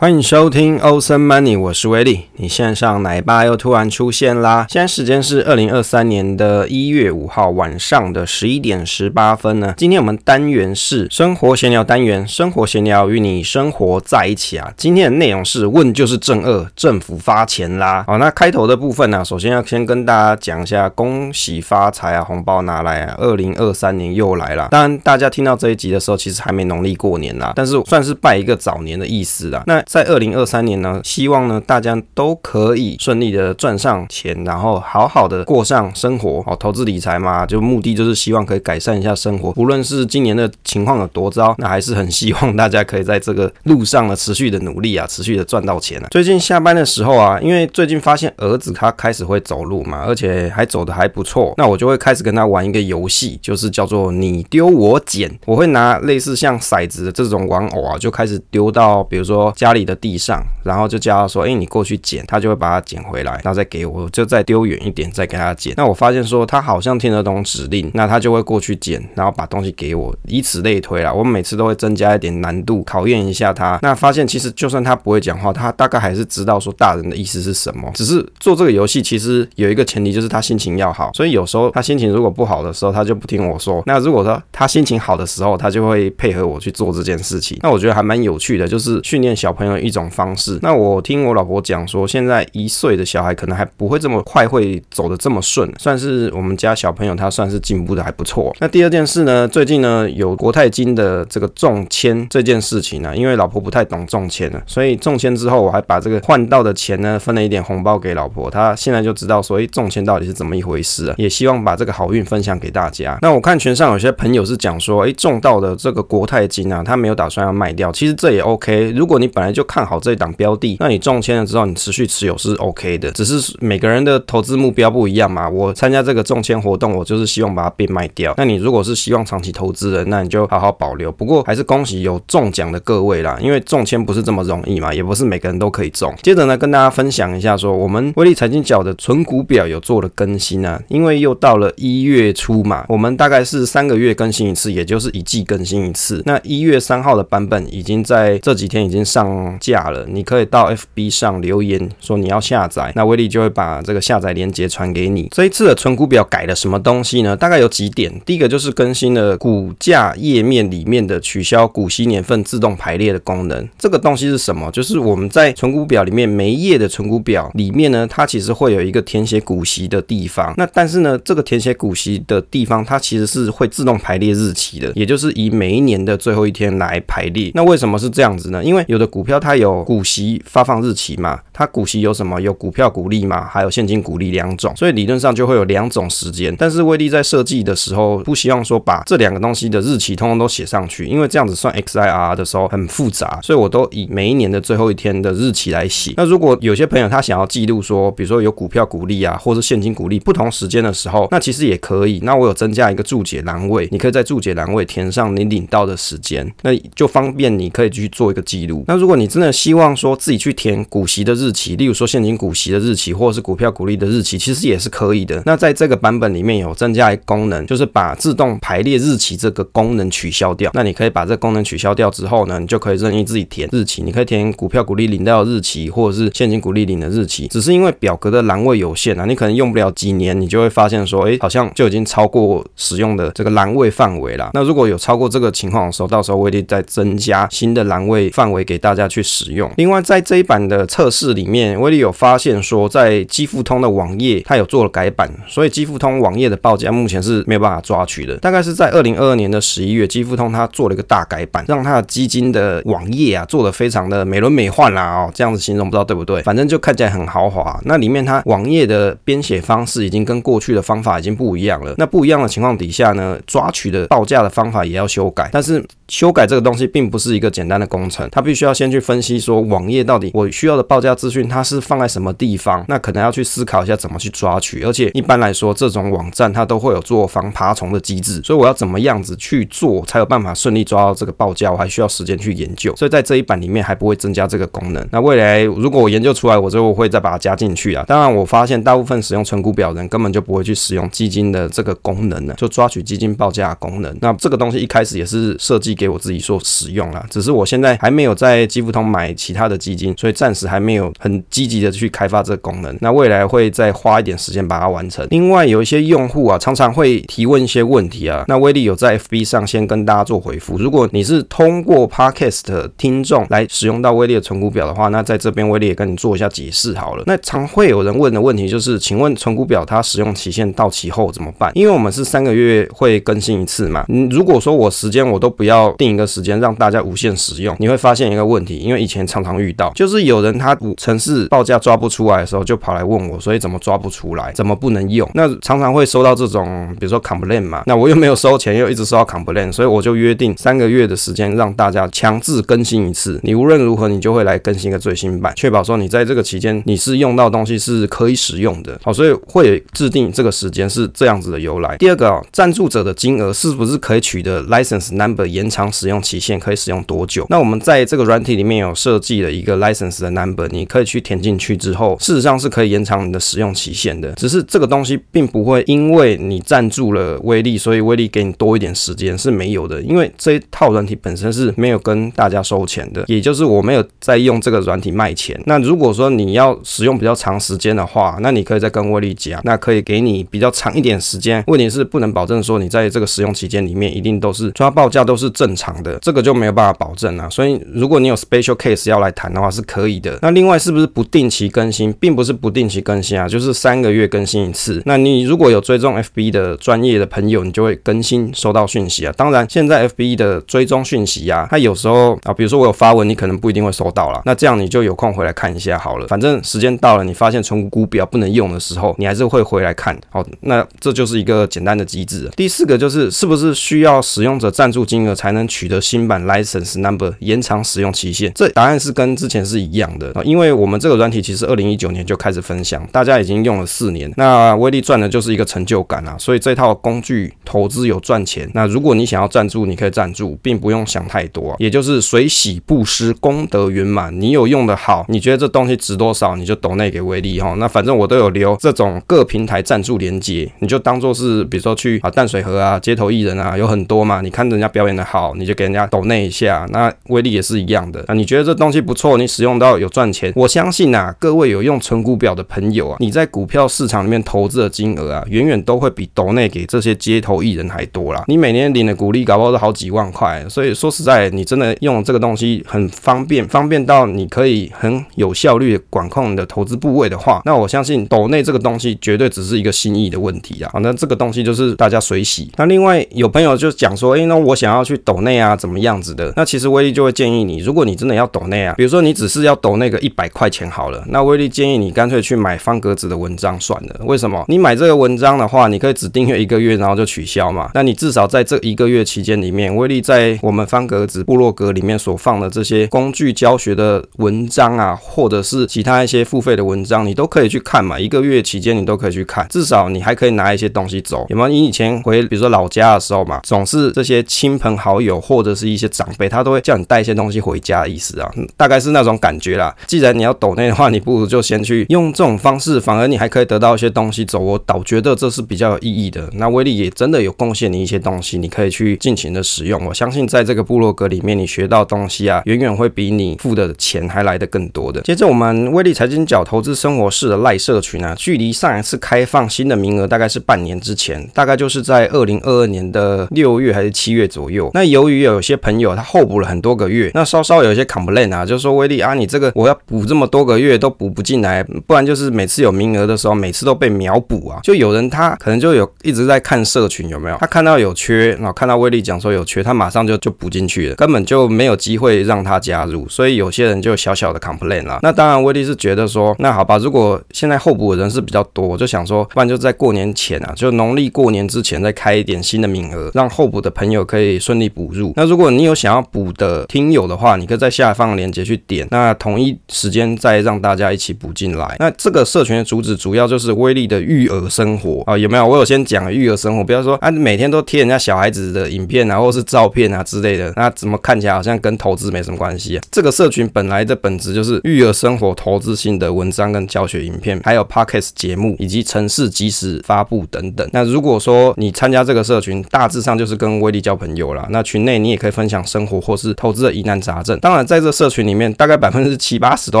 欢迎收听欧森 Money，我是威利。你线上奶爸又突然出现啦！现在时间是二零二三年的一月五号晚上的十一点十八分呢。今天我们单元是生活闲聊单元，生活闲聊与你生活在一起啊。今天的内容是问就是正二，政府发钱啦！好，那开头的部分呢、首先要先跟大家讲一下，恭喜发财啊，红包拿来啊！二零二三年又来了。当然，大家听到这一集的时候，其实还没农历过年啦，但是算是拜一个早年的意思啦。那在二零二三年呢，希望呢大家都可以顺利的赚上钱，然后好好的过上生活哦。投资理财嘛，就目的就是希望可以改善一下生活。无论是今年的情况有多糟，那还是很希望大家可以在这个路上呢持续的努力啊，持续的赚到钱啊。最近下班的时候啊，因为最近发现儿子他开始会走路嘛，而且还走得还不错，那我就会开始跟他玩一个游戏，就是叫做你丢我捡。我会拿类似像骰子的这种玩偶啊，就开始丢到比如说家里的地。上，然后就叫他说：“哎，你过去捡。”他就会把它捡回来，然后再给我，就再丢远一点，再给他捡。那我发现说他好像听得懂指令，那他就会过去捡，然后把东西给我，以此类推啦。我每次都会增加一点难度，考验一下他。那发现其实就算他不会讲话，他大概还是知道说大人的意思是什么。只是做这个游戏其实有一个前提，就是他心情要好。所以有时候他心情如果不好的时候，他就不听我说。那如果说他心情好的时候，他就会配合我去做这件事情。那我觉得还蛮有趣的，就是训练小朋友一种。方式，那我听我老婆讲说，现在一岁的小孩可能还不会这么快会走得这么顺，算是我们家小朋友他算是进步的还不错。那第二件事呢，最近呢有国泰金的这个中签这件事情呢，因为老婆不太懂中签呢，所以中签之后我还把这个换到的钱呢分了一点红包给老婆，她现在就知道说，诶，中签到底是怎么一回事啊，也希望把这个好运分享给大家。那我看群上有些朋友是讲说，诶，中到的这个国泰金啊，他没有打算要卖掉，其实这也 OK。如果你本来就就看好。这档标的，那你中签了之后，你持续持有是 OK 的，只是每个人的投资目标不一样嘛。我参加这个中签活动，我就是希望把它变卖掉。那你如果是希望长期投资的，那你就好好保留。不过还是恭喜有中奖的各位啦，因为中签不是这么容易嘛，也不是每个人都可以中。接着呢，跟大家分享一下说，我们威力财经角的存股表有做了更新啊，因为又到了一月初嘛，我们大概是三个月更新一次，也就是一季更新一次。那一月三号的版本已经在这几天已经上架。你可以到 FB 上留言说你要下载，那威力就会把这个下载链接传给你。这一次的存股表改了什么东西呢？大概有几点。第一个就是更新了股价页面里面的取消股息年份自动排列的功能。这个东西是什么？就是我们在存股表里面每一页的存股表里面呢，它其实会有一个填写股息的地方。那但是呢，这个填写股息的地方它其实是会自动排列日期的，也就是以每一年的最后一天来排列。那为什么是这样子呢？因为有的股票它有股息发放日期嘛，它股息有什么？有股票股利嘛，还有现金股利两种，所以理论上就会有两种时间。但是威利在设计的时候，不希望说把这两个东西的日期通通都写上去，因为这样子算 XIR 的时候很复杂，所以我都以每一年的最后一天的日期来写。那如果有些朋友他想要记录说，比如说有股票股利啊，或是现金股利不同时间的时候，那其实也可以。那我有增加一个注解栏位，你可以在注解栏位填上你领到的时间，那就方便你可以去做一个记录。那如果你真的希望说自己去填股息的日期，例如说现金股息的日期，或者是股票股利的日期，其实也是可以的。那在这个版本里面有增加一个功能，就是把自动排列日期这个功能取消掉。那你可以把这个功能取消掉之后呢，你就可以任意自己填日期。你可以填股票股利领到的日期，或者是现金股利领的日期。只是因为表格的栏位有限啊，你可能用不了几年，你就会发现说，哎，好像就已经超过使用的这个栏位范围了。那如果有超过这个情况的时候，到时候威利再增加新的栏位范围给大家去使用。另外，在这一版的测试里面，威力有发现说，在基富通的网页它有做了改版，所以基富通网页的报价目前是没有办法抓取的。大概是在二零二二年的十一月，基富通它做了一个大改版，让它的基金的网页啊做的非常的美轮美奂啦哦，这样子形容不知道对不对？反正就看起来很豪华。那里面它网页的编写方式已经跟过去的方法已经不一样了。那不一样的情况底下呢，抓取的报价的方法也要修改。但是修改这个东西并不是一个简单的工程，它必须要先去分析说网页到底我需要的报价资讯它是放在什么地方，那可能要去思考一下怎么去抓取。而且一般来说，这种网站它都会有做防爬虫的机制，所以我要怎么样子去做才有办法顺利抓到这个报价，我还需要时间去研究。所以在这一版里面还不会增加这个功能。那未来如果我研究出来，我就会再把它加进去啊。当然，我发现大部分使用存股表人根本就不会去使用基金的这个功能呢，就抓取基金报价功能。那这个东西一开始也是设计给我自己做使用啦，只是我现在还没有在基不同买其他的基金，所以暂时还没有很积极的去开发这个功能。那未来会再花一点时间把它完成。另外，有一些用户啊，常常会提问一些问题啊，那威力有在 FB 上先跟大家做回复。如果你是通过 Podcast 听众来使用到威力的存股表的话，那在这边威力也跟你做一下解释好了。那常会有人问的问题就是，请问存股表它使用期限到期后怎么办？因为我们是三个月会更新一次嘛。嗯，如果说我时间我都不要定一个时间让大家无限使用，你会发现一个问题，因为以前常常遇到，就是有人他城市报价抓不出来的时候，就跑来问我，所以怎么抓不出来，怎么不能用？那常常会收到这种，比如说 complain 嘛，那我又没有收钱，又一直收到 complain，所以我就约定三个月的时间让大家强制更新一次。你无论如何，你就会来更新一个最新版，确保说你在这个期间你是用到东西是可以使用的。好，所以会制定这个时间是这样子的由来。第二个哦，赞助者的金额是不是可以取得 license number 延长使用期限，可以使用多久？那我们在这个软体里面有设计了一个 license 的 number，你可以去填进去之后，事实上是可以延长你的使用期限的。只是这个东西并不会因为你赞助了威力，所以威力给你多一点时间是没有的，因为这一套软体本身是没有跟大家收钱的，也就是我没有在用这个软体卖钱。那如果说你要使用比较长时间的话，那你可以再跟威力讲，那可以给你比较长一点时间。问题是不能保证说你在这个使用期间里面一定都是抓报价都是正常的，这个就没有办法保证啊。所以如果你有 special case 要来谈的话是可以的。那另外是不是不定期更新，并不是不定期更新啊，就是三个月更新一次。那你如果有追踪 FB 的专业的朋友，你就会更新收到讯息啊。当然现在 FB 的追踪讯息啊，它有时候啊，比如说我有发文，你可能不一定会收到啦。那这样你就有空回来看一下好了。反正时间到了，你发现存股表不能用的时候，你还是会回来看。好，那这就是一个简单的机制。第四个就是是不是需要使用者赞助金额才能取得新版 license number 延长使用期限？这答案是跟之前是一样的啊，因为我们这个软体其实二零一九年就开始分享，大家已经用了四年。那威力赚的就是一个成就感啊，所以这套工具投资有赚钱。那如果你想要赞助，你可以赞助，并不用想太多，也就是随喜布施，功德圆满。你有用的好，你觉得这东西值多少，你就抖内给威力哈。那反正我都有留这种各平台赞助连接，你就当做是比如说去啊淡水河啊街头艺人啊有很多嘛，你看人家表演的好，你就给人家抖内一下。那威力也是一样的。那你觉得这东西不错，你使用到有赚钱，我相信啊，各位有用存股表的朋友啊，你在股票市场里面投资的金额啊，远远都会比抖内给这些街头艺人还多啦。你每年领的股利搞不好都好几万块，所以说实在，你真的用这个东西很方便，方便到你可以很有效率的管控你的投资部位的话，那我相信抖内这个东西绝对只是一个心意的问题啊。好，那这个东西就是大家随喜。那另外有朋友就讲说，诶，那我想要去抖内啊，怎么样子的？那其实威力就会建议你，如果你真的要抖内啊，比如说你只是要抖那个一百块钱好了，那威力建议你干脆去买方格子的文章算了。为什么？你买这个文章的话，你可以只订阅一个月，然后就取消嘛。那你至少在这一个月期间里面，威力在我们方格子部落格里面所放的这些工具教学的文章啊，或者是其他一些付费的文章，你都可以去看嘛。一个月期间你都可以去看，至少你还可以拿一些东西走。有没有？你以前回比如说老家的时候嘛，总是这些亲朋好友或者是一些长辈，他都会叫你带一些东西回家意思啊，大概是那种感觉啦。既然你要抖内的话，你不如就先去用这种方式，反而你还可以得到一些东西走。我倒觉得这是比较有意义的。那威力也真的有贡献你一些东西，你可以去尽情的使用。我相信在这个部落格里面，你学到东西啊，远远会比你付的钱还来得更多的。接着，我们威力财经角投资生活室的赖社群啊，距离上一次开放新的名额大概是半年之前，大概就是在二零二二年的六月还是七月左右。那由于有些朋友他候补了很多个月，那稍稍有一些 complain 啊，就说威力啊，你这个我要补这么多个月都补不进来，不然就是每次有名额的时候，每次都被秒补啊。就有人他可能就有一直在看社群有没有，他看到有缺，然后看到威力讲说有缺，他马上就就补进去了，根本就没有机会让他加入。所以有些人就小小的 complain 啦。那当然威力是觉得说，那好吧，如果现在候补的人是比较多，我就想说，不然就在过年前啊，就农历过年之前再开一点新的名额，让候补的朋友可以顺利补入。那如果你有想要补的听友的话，你可以在下方链接去点，那同一时间再让大家一起补进来。那这个社群的主旨主要就是威力的育儿生活啊，有没有？我有先讲育儿生活，不要说啊，每天都贴人家小孩子的影片啊，或是照片啊之类的，那怎么看起来好像跟投资没什么关系啊？这个社群本来的本质就是育儿生活、投资性的文章跟教学影片，还有 Podcast 节目以及城市即时发布等等。那如果说你参加这个社群，大致上就是跟威力交朋友啦。那群内你也可以分享生活或是投资的疑难杂症。当然。然在这社群里面，大概百分之七八十都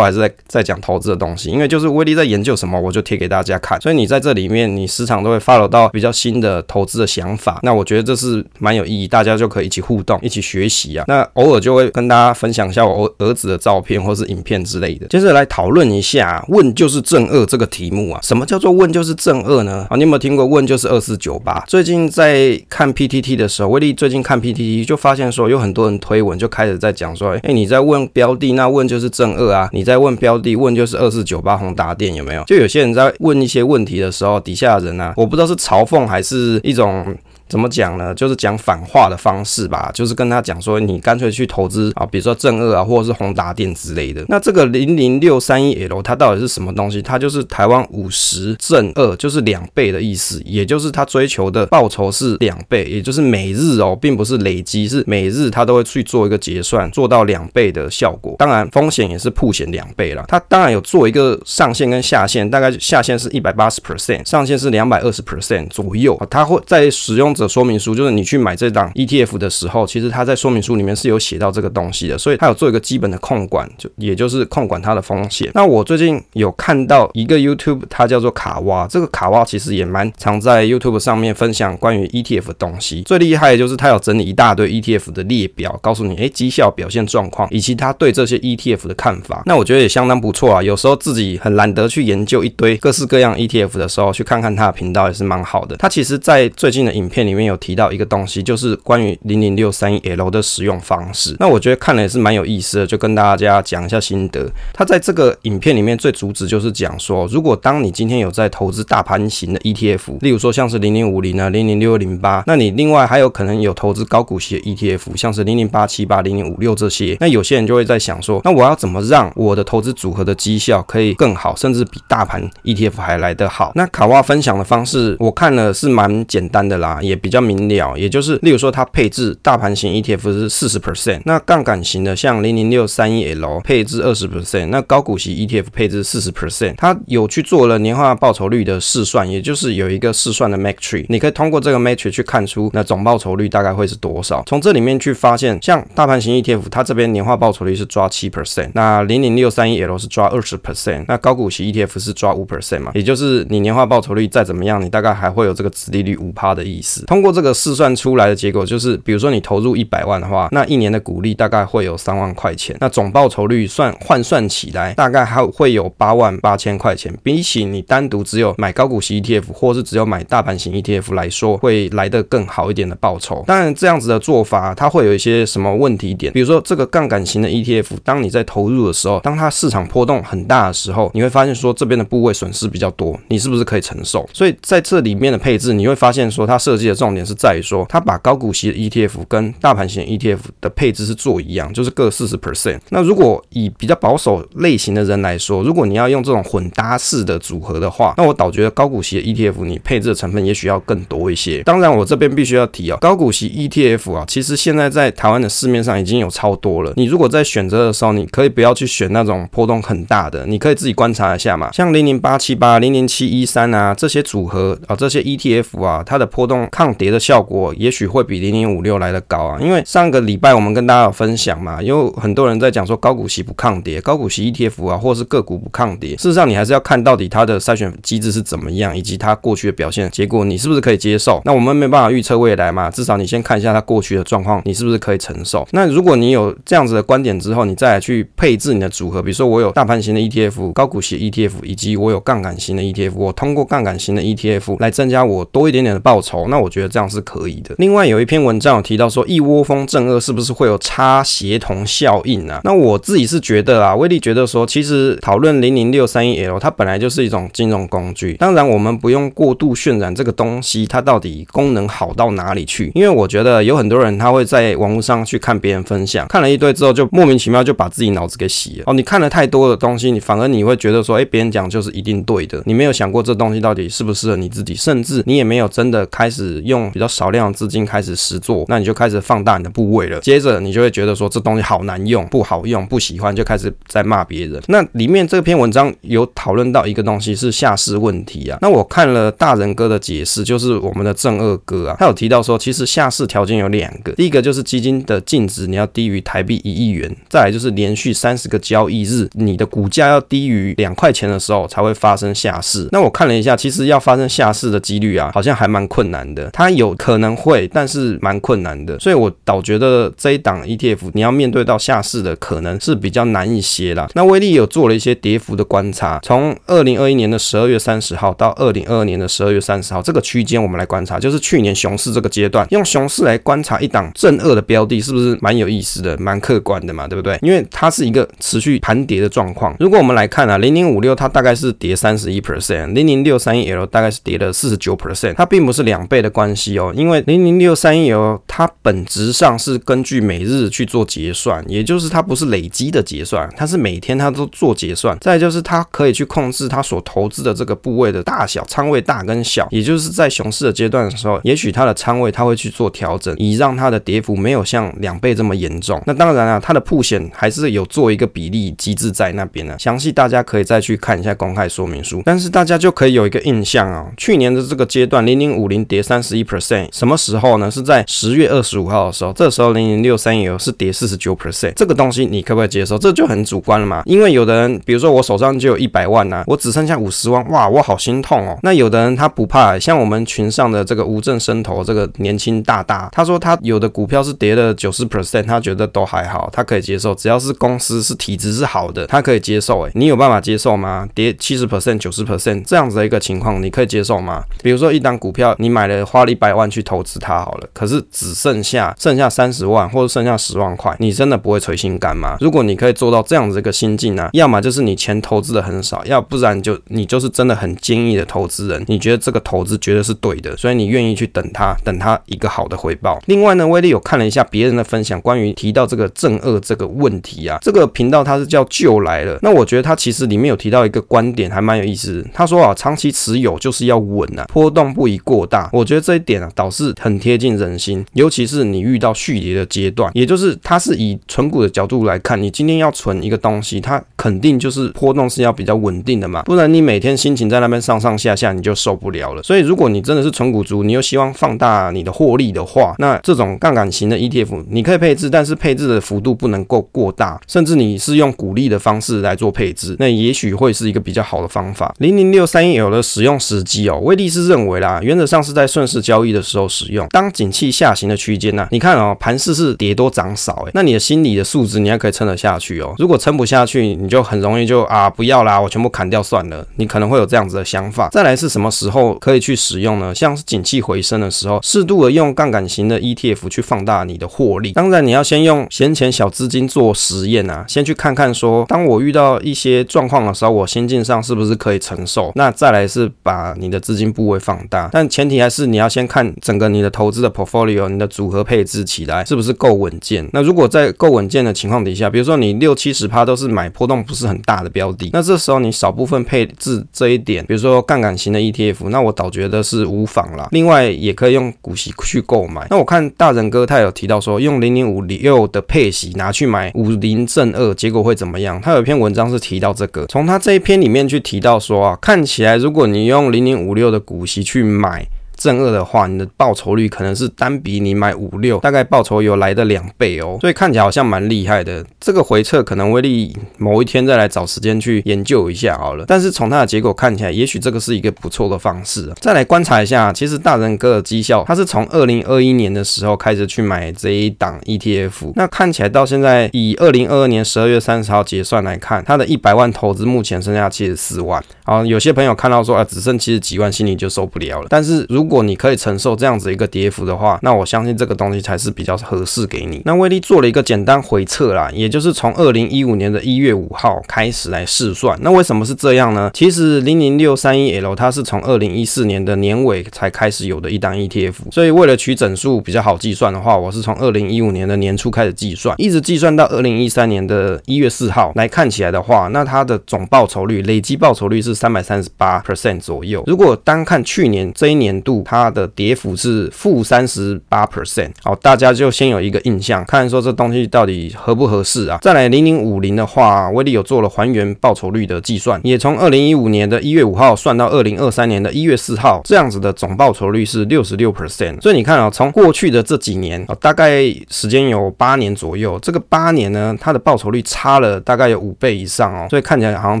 还是在在讲投资的东西，因为就是威力在研究什么，我就贴给大家看。所以你在这里面，你时常都会 follow 到比较新的投资的想法。那我觉得这是蛮有意义，大家就可以一起互动，一起学习啊。那偶尔就会跟大家分享一下我儿子的照片或是影片之类的。接着来讨论一下“问就是正二”这个题目啊，什么叫做“问就是正二”呢？啊，你有没有听过“问就是二四九八”？最近在看 PTT 的时候，威力最近看 PTT 就发现说，有很多人推文就开始在讲说，哎，你在问标的，那问就是正二啊；你在问标的，问就是二四九八宏达店有没有？就有些人在问一些问题的时候，底下的人啊，我不知道是嘲讽还是一种。怎么讲呢？就是讲反话的方式吧，就是跟他讲说，你干脆去投资啊，比如说正二啊，或者是宏达电之类的。那这个零零六三一 L 它到底是什么东西？它就是台湾五十正二，就是两倍的意思，也就是它追求的报酬是两倍，也就是每日哦，并不是累积，是每日它都会去做一个结算，做到两倍的效果。当然风险也是曝险两倍啦。它当然有做一个上限跟下限，大概下限是一百八十 percent，上限是两百二十 percent 左右。它会在使用。的说明书就是你去买这档 ETF 的时候，其实它在说明书里面是有写到这个东西的，所以它有做一个基本的控管，就也就是控管它的风险。那我最近有看到一个 YouTube，它叫做卡哇，这个卡哇其实也蛮常在 YouTube 上面分享关于 ETF 的东西。最厉害的就是它有整理一大堆 ETF 的列表，告诉你诶绩效表现状况以及他对这些 ETF 的看法。那我觉得也相当不错啊。有时候自己很懒得去研究一堆各式各样 ETF 的时候，去看看他的频道也是蛮好的。他其实在最近的影片里面有提到一个东西，就是关于零零六三一 L 的使用方式。那我觉得看了也是蛮有意思的，就跟大家讲一下心得。他在这个影片里面最主旨就是讲说，如果当你今天有在投资大盘型的 ETF，例如说像是零零五零啊、零零六零八，那你另外还有可能有投资高股息的 ETF，像是零零八七八、零零五六这些。那有些人就会在想说，那我要怎么让我的投资组合的绩效可以更好，甚至比大盘 ETF 还来得好？那卡哇分享的方式，我看了是蛮简单的啦，也比较明。了，也就是，例如说，它配置大盘型 ETF 是四十 percent，那杠杆型的像零零六三一 L 配置二十 percent，那高股息 ETF 配置四十 percent，它有去做了年化报酬率的试算，也就是有一个试算的 matrix，你可以通过这个 matrix 去看出那总报酬率大概会是多少。从这里面去发现，像大盘型 ETF，它这边年化报酬率是抓七 percent，那零零六三一 L 是抓二十 percent，那高股息 ETF 是抓五 percent 嘛，也就是你年化报酬率再怎么样，你大概还会有这个殖利率五趴的意思。通过这个。试算出来的结果就是，比如说你投入一百万的话，那一年的股利大概会有三万块钱，那总报酬率算换算起来，大概还会有八万八千块钱。比起你单独只有买高股息 ETF，或是只有买大盘型 ETF 来说，会来得更好一点的报酬。当然，这样子的做法它会有一些什么问题点，比如说这个杠杆型的 ETF，当你在投入的时候，当它市场波动很大的时候，你会发现说这边的部位损失比较多，你是不是可以承受？所以在这里面的配置，你会发现说它设计的重点是。在于说，他把高股息的 ETF 跟大盘型 ETF 的配置是做一样，就是各四十 percent。那如果以比较保守类型的人来说，如果你要用这种混搭式的组合的话，那我倒觉得高股息的 ETF 你配置的成分也许要更多一些。当然，我这边必须要提哦，高股息 ETF 啊，其实现在在台湾的市面上已经有超多了。你如果在选择的时候，你可以不要去选那种波动很大的，你可以自己观察一下嘛。像零零八七八、零零七一三啊这些组合啊，这些 ETF 啊，它的波动抗跌的。效果也许会比零零五六来得高啊，因为上个礼拜我们跟大家有分享嘛，有很多人在讲说高股息不抗跌，高股息 ETF 啊，或是个股不抗跌。事实上，你还是要看到底它的筛选机制是怎么样，以及它过去的表现结果，你是不是可以接受？那我们没办法预测未来嘛，至少你先看一下它过去的状况，你是不是可以承受？那如果你有这样子的观点之后，你再来去配置你的组合，比如说我有大盘型的 ETF、高股息 ETF，以及我有杠杆型的 ETF，我通过杠杆型的 ETF 来增加我多一点点的报酬，那我我觉得这样是。可以的。另外有一篇文章有提到说，一窝蜂正二是不是会有差协同效应啊？那我自己是觉得啊，威力觉得说，其实讨论零零六三一 L，它本来就是一种金融工具。当然，我们不用过度渲染这个东西，它到底功能好到哪里去？因为我觉得有很多人他会在网络上去看别人分享，看了一堆之后，就莫名其妙就把自己脑子给洗了。哦，你看了太多的东西，你反而你会觉得说，哎，别人讲就是一定对的。你没有想过这东西到底适不适合你自己，甚至你也没有真的开始。用比较少量的资金开始实做，那你就开始放大你的部位了。接着你就会觉得说这东西好难用，不好用，不喜欢，就开始在骂别人。那里面这篇文章有讨论到一个东西是下市问题啊。那我看了大人哥的解释，就是我们的正二哥啊，他有提到说，其实下市条件有两个，第一个就是基金的净值你要低于台币一亿元，再来就是连续三十个交易日你的股价要低于两块钱的时候才会发生下市。那我看了一下，其实要发生下市的几率啊，好像还蛮困难的。它有可能会，但是蛮困难的。所以我倒觉得这一档 ETF 你要面对到下市的可能是比较难一些啦。那威力有做了一些跌幅的观察，从二零二一年的十二月三十号到二零二二年的十二月三十号这个区间，我们来观察，就是去年熊市这个阶段，用熊市来观察一档正二的标的，是不是蛮有意思的、蛮客观的嘛？对不对？因为它是一个持续盘跌的状况。如果我们来看啊，零零五六它大概是跌三十一 percent，零零六三一 L 大概是跌了四十九 percent，它并不是两倍的关系哦，因为零零六三一哦它本质上是根据每日去做结算，也就是它不是累积的结算，它是每天它都做结算。再就是它可以去控制它所投资的这个部位的大小，仓位大跟小，也就是在熊市的阶段的时候，也许它的仓位它会去做调整，以让它的跌幅没有像两倍这么严重。那当然啊，它的铺险还是有做一个比例机制在那边呢，详细大家可以再去看一下公开说明书。但是大家就可以有一个印象啊，去年的这个阶段零零五零跌三十一 percent，什么时候呢？是在十月二十五号的时候，这时候零零六三一 L 是跌四十九 percent，这个东西你可不可以接受？这就很主观了嘛，因为有的人，比如说我手上就有一百万呐、啊，我只剩下五十万，哇，我好心痛哦。那有的人他不怕，像我们群上的这个无证生投这个年轻大大，他说他有的股票是跌了九十 percent，他觉得都还好，他可以接受，只要是公司是体质是好的，他可以接受。诶，你有办法接受吗？跌七十 percent、九十 percent 这样子的一个情况，你可以接受吗？比如说一档股票，你买了花了一百万去投资它好了，可是只剩下剩下三十万或者剩下十万块，你真的不会垂心肝吗？如果你可以做到这样子一个心境呢，要么就是你钱投资的很少，要不然就你就是真的很坚毅的投资人，你觉得这个投资绝对是对的，所以你愿意去等它，等它一个好的回报。另外呢，威力有看了一下别人的分享，关于提到这个正二这个问题啊，这个频道它是叫就来了，那我觉得它其实里面有提到一个观点，还蛮有意思。他说啊，长期持有就是要稳啊，波动不宜过大。我觉得这一点啊，倒是很贴近人心，尤其是你遇到续跌的阶段，也就是它是以存股的角度来看，你今天要存一个东西，它肯定就是波动是要比较稳定的嘛，不然你每天心情在那边上上下下，你就受不了了。所以如果你真的是存股族，你又希望放大你的获利的话，那这种杠杆型的 ETF 你可以配置，但是配置的幅度不能够过大，甚至你是用股利的方式来做配置，那也许会是一个比较好的方法。零零六三一 L 的使用时机哦，威力是认为啦，原则上是在顺势交易的时候使用。当景气下行的区间呢，你看哦，盘势是跌多涨少，哎，那你的心理的素质你还可以撑得下去哦。如果撑不下去，你就很容易就啊不要啦，我全部砍掉算了。你可能会有这样子的想法。再来是什么时候可以去使用呢？像是景气回升的时候，适度的用杠杆型的 ETF 去放大你的获利。当然你要先用闲钱小资金做实验啊，先去看看说，当我遇到一些状况的时候，我心境上是不是可以承受？那再来是把你的资金部位放大，但前提还是你你要先看整个你的投资的 portfolio，你的组合配置起来是不是够稳健。那如果在够稳健的情况底下，比如说你六七十趴都是买波动不是很大的标的，那这时候你少部分配置这一点，比如说杠杆型的 ETF，那我倒觉得是无妨啦。另外也可以用股息去购买。那我看大人哥他有提到说，用零零五六的配息拿去买五零正二，结果会怎么样？他有一篇文章是提到这个，从他这一篇里面去提到说啊，看起来如果你用零零五六的股息去买。正二的话，你的报酬率可能是单笔你买五六，大概报酬有来的两倍哦，所以看起来好像蛮厉害的。这个回撤可能威力某一天再来找时间去研究一下好了。但是从它的结果看起来，也许这个是一个不错的方式。再来观察一下，其实大人哥的绩效，他是从二零二一年的时候开始去买这一档 ETF，那看起来到现在以二零二二年十二月三十号结算来看，他的一百万投资目前剩下七十四万。好，有些朋友看到说啊，只剩七十几万，心里就受不了了。但是如如果你可以承受这样子一个跌幅的话，那我相信这个东西才是比较合适给你。那威力做了一个简单回测啦，也就是从二零一五年的一月五号开始来试算。那为什么是这样呢？其实零零六三一 L 它是从二零一四年的年尾才开始有的一档 ETF，所以为了取整数比较好计算的话，我是从二零一五年的年初开始计算，一直计算到二零一三年的一月四号来看起来的话，那它的总报酬率累计报酬率是三百三十八 percent 左右。如果单看去年这一年度。它的跌幅是负三十八 percent，好，大家就先有一个印象，看说这东西到底合不合适啊？再来零零五零的话，威力有做了还原报酬率的计算，也从二零一五年的一月五号算到二零二三年的一月四号，这样子的总报酬率是六十六 percent。所以你看啊，从过去的这几年啊，大概时间有八年左右，这个八年呢，它的报酬率差了大概有五倍以上哦，所以看起来好像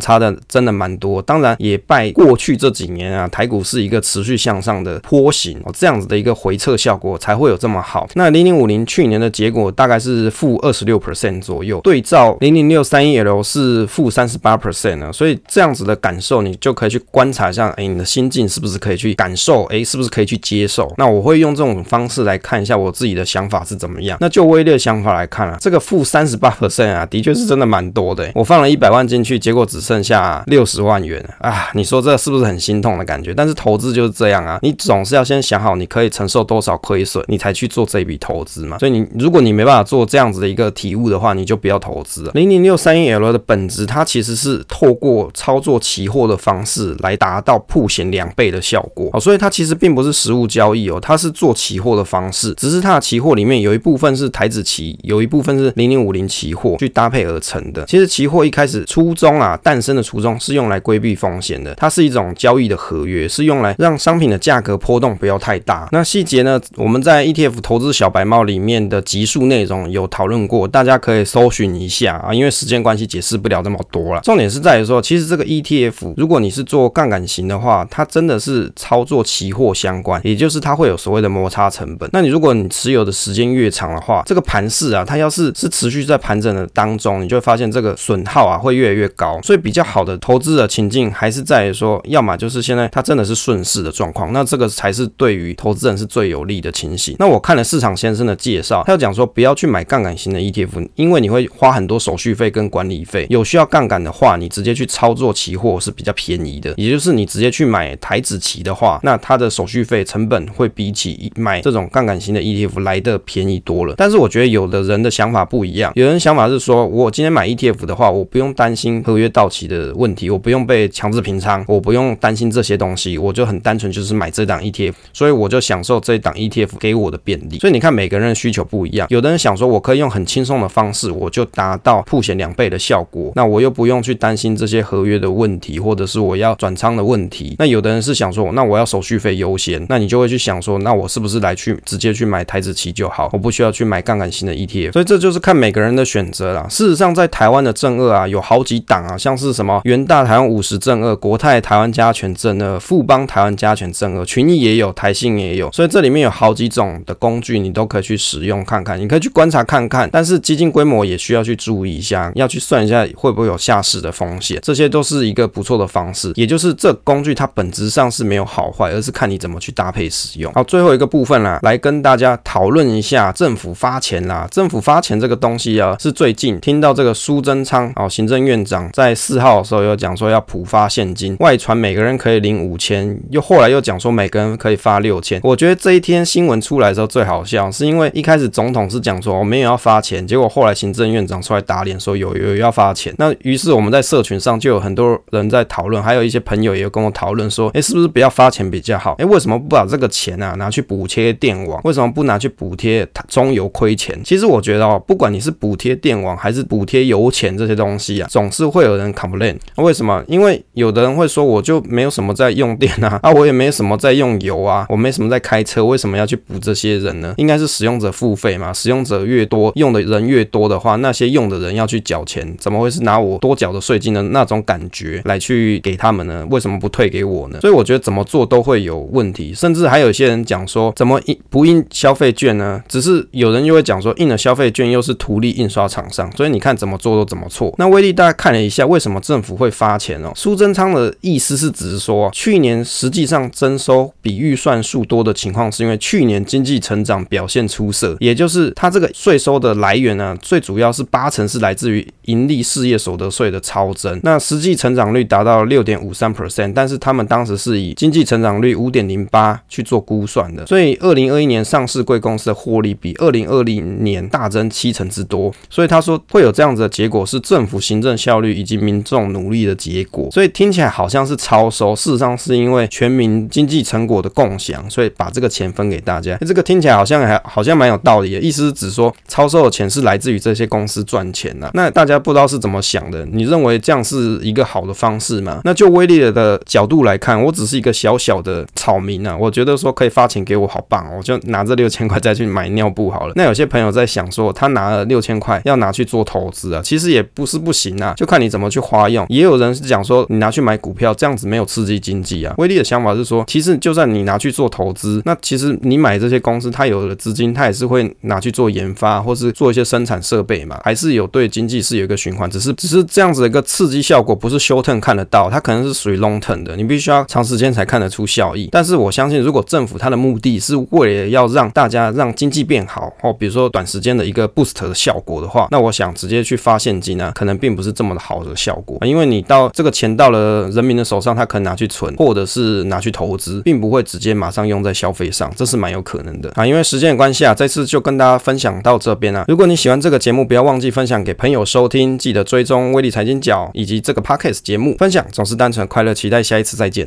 差的真的蛮多。当然也拜过去这几年啊，台股是一个持续向上的坡形哦，这样子的一个回撤效果才会有这么好。那零零五零去年的结果大概是负二十六 percent 左右，对照零零六三一 L 是负三十八 percent 呢，所以这样子的感受你就可以去观察一下，哎，你的心境是不是可以去感受，哎，是不是可以去接受？那我会用这种方式来看一下我自己的想法是怎么样。那就威力的想法来看啊，这个负三十八 percent 啊，的确是真的蛮多的。我放了一百万进去，结果只剩下六十万元啊，你说这是不是很心痛的感觉？但是投资就是这样啊，你总总是要先想好你可以承受多少亏损，你才去做这笔投资嘛。所以你如果你没办法做这样子的一个体悟的话，你就不要投资了。零零六三一 L 的本质，它其实是透过操作期货的方式来达到铺险两倍的效果。哦，所以它其实并不是实物交易哦，它是做期货的方式，只是它的期货里面有一部分是台指期，有一部分是零零五零期货去搭配而成的。其实期货一开始初衷啊，诞生的初衷是用来规避风险的，它是一种交易的合约，是用来让商品的价格波动不要太大。那细节呢，我们在 ETF 投资小白帽里面的集数内容有讨论过，大家可以搜寻一下啊，因为时间关系解释不了这么多了。重点是在于说，其实这个 ETF 如果你是做杠杆型的话，它真的是操作期货相关，也就是它会有所谓的摩擦成本。那你如果你持有的时间越长的话，这个盘势啊，它要是是持续在盘整的当中，你就会发现这个损耗啊会越来越高。所以比较好的投资的情境还是在于说，要么就是现在它真的是顺势的状况，那这个才是对于投资人是最有利的情形。那我看了市场先生的介绍，他要讲说不要去买杠杆型的 ETF，因为你会花很多手续费跟管理费。有需要杠杆的话，你直接去操作期货是比较便宜的，也就是你直接去买台子期的话，那它的手续费成本会比起买这种杠杆型的 ETF 来的便宜多了。但是我觉得有的人的想法不一样，有人想法是说，我今天买 ETF 的话，我不用担心合约到期的问题，我不用被强制平仓，我不用担心这些东西，我就很单纯就是买这档 ETF，所以我就享受这一档 ETF 给我的便利。所以你看每个人的需求不一样，有的人想说我可以用很轻松的方式，我就达到曝险两倍的效果，那我又不用去担心这些合约的问题，或者是我要转仓的问题。那有的人是想说，那我要手续费优先，那你就会去想说，那我是不是来去直接去买台指期就好，我不需要去买杠杆型的 ETF。所以这就是看每个人的选择啦。事实上，在台湾的正二啊，有好几档啊，像是什么元大台湾五十正二、国泰台湾加权正二、富邦台湾加权正二、群也有，台新也有。所以这里面有好几种的工具，你都可以去使用看看，你可以去观察看看。但是基金规模也需要去注意一下，要去算一下会不会有下市的风险，这些都是一个不错的方式。也就是这工具它本质上是没有好坏，而是看你怎么去搭配使用。好，最后一个部分啦，来跟大家讨论一下政府发钱啦。政府发钱这个东西啊，是最近听到这个苏贞昌哦，行政院长在四号的时候有讲说要普发现金，外传每个人可以领五千，又后来又讲说每个人可以发六千。我觉得这一天新闻出来的时候最好笑，是因为一开始总统是讲说我没有要发钱，结果后来行政院长出来打脸说有有有要发钱。那于是我们在社群上就有很多人在讨论，还有一些朋友也有跟我讨论说，哎，是不是不要发钱比较好？哎，为什么不把这个钱啊拿去补贴电网？为什么不拿去补贴中油亏钱？其实我觉得哦，不管你是补贴电网还是补贴油钱这些东西啊，总是会有人 complain。为什么？因为有的人会说，我就没有什么在用电啊，啊，我也没什么在用用油啊，我没什么在开车，为什么要去补这些人呢？应该是使用者付费嘛，使用者越多，用的人越多的话，那些用的人要去缴钱，怎么会是拿我多缴的税金的那种感觉来去给他们呢？为什么不退给我呢？所以我觉得怎么做都会有问题，甚至还有些人讲说，怎么印不印消费券呢？只是有人又会讲说，印了消费券又是图利印刷厂商，所以你看怎么做都怎么错。那威力大概看了一下，为什么政府会发钱哦？苏贞昌的意思是只是说，去年实际上征收比预算数多的情况，是因为去年经济成长表现出色，也就是他这个税收的来源呢，最主要是八成是来自于盈利事业所得税的超征。那实际成长率达到六点五三 percent，但是他们当时是以经济成长率五点零八去做估算的，所以二零二一年上市贵公司的获利比二零二零年大增七成之多。所以他说会有这样子的结果，是政府行政效率以及民众努力的结果。所以听起来好像是超收，事实上是因为全民经济成果我的共享，所以把这个钱分给大家。这个听起来好像还好像蛮有道理的，意思是指说超收的钱是来自于这些公司赚钱呐。那大家不知道是怎么想的？你认为这样是一个好的方式吗？那就威力的角度来看，我只是一个小小的草民啊，我觉得说可以发钱给我，好棒哦，我就拿这六千块再去买尿布好了。那有些朋友在想说，他拿了六千块要拿去做投资啊，其实也不是不行啊，就看你怎么去花用。也有人是讲说，你拿去买股票，这样子没有刺激经济啊。威力的想法是说，其实就算你拿去做投资，那其实你买这些公司，它有的资金，它也是会拿去做研发，或是做一些生产设备嘛，还是有对经济是有一个循环，只是只是这样子的一个刺激效果，不是 short term 看得到，它可能是属于 long term 的，你必须要长时间才看得出效益。但是我相信，如果政府它的目的是为了要让大家让经济变好，哦，比如说短时间的一个 boost 的效果的话，那我想直接去发现金呢，可能并不是这么的好的效果，因为你到这个钱到了人民的手上，他可能拿去存，或者是拿去投资，并不不会直接马上用在消费上，这是蛮有可能的啊。因为时间的关系啊，这次就跟大家分享到这边啊。如果你喜欢这个节目，不要忘记分享给朋友收听，记得追踪威力财经角以及这个 podcast 节目分享，总是单纯快乐，期待下一次再见。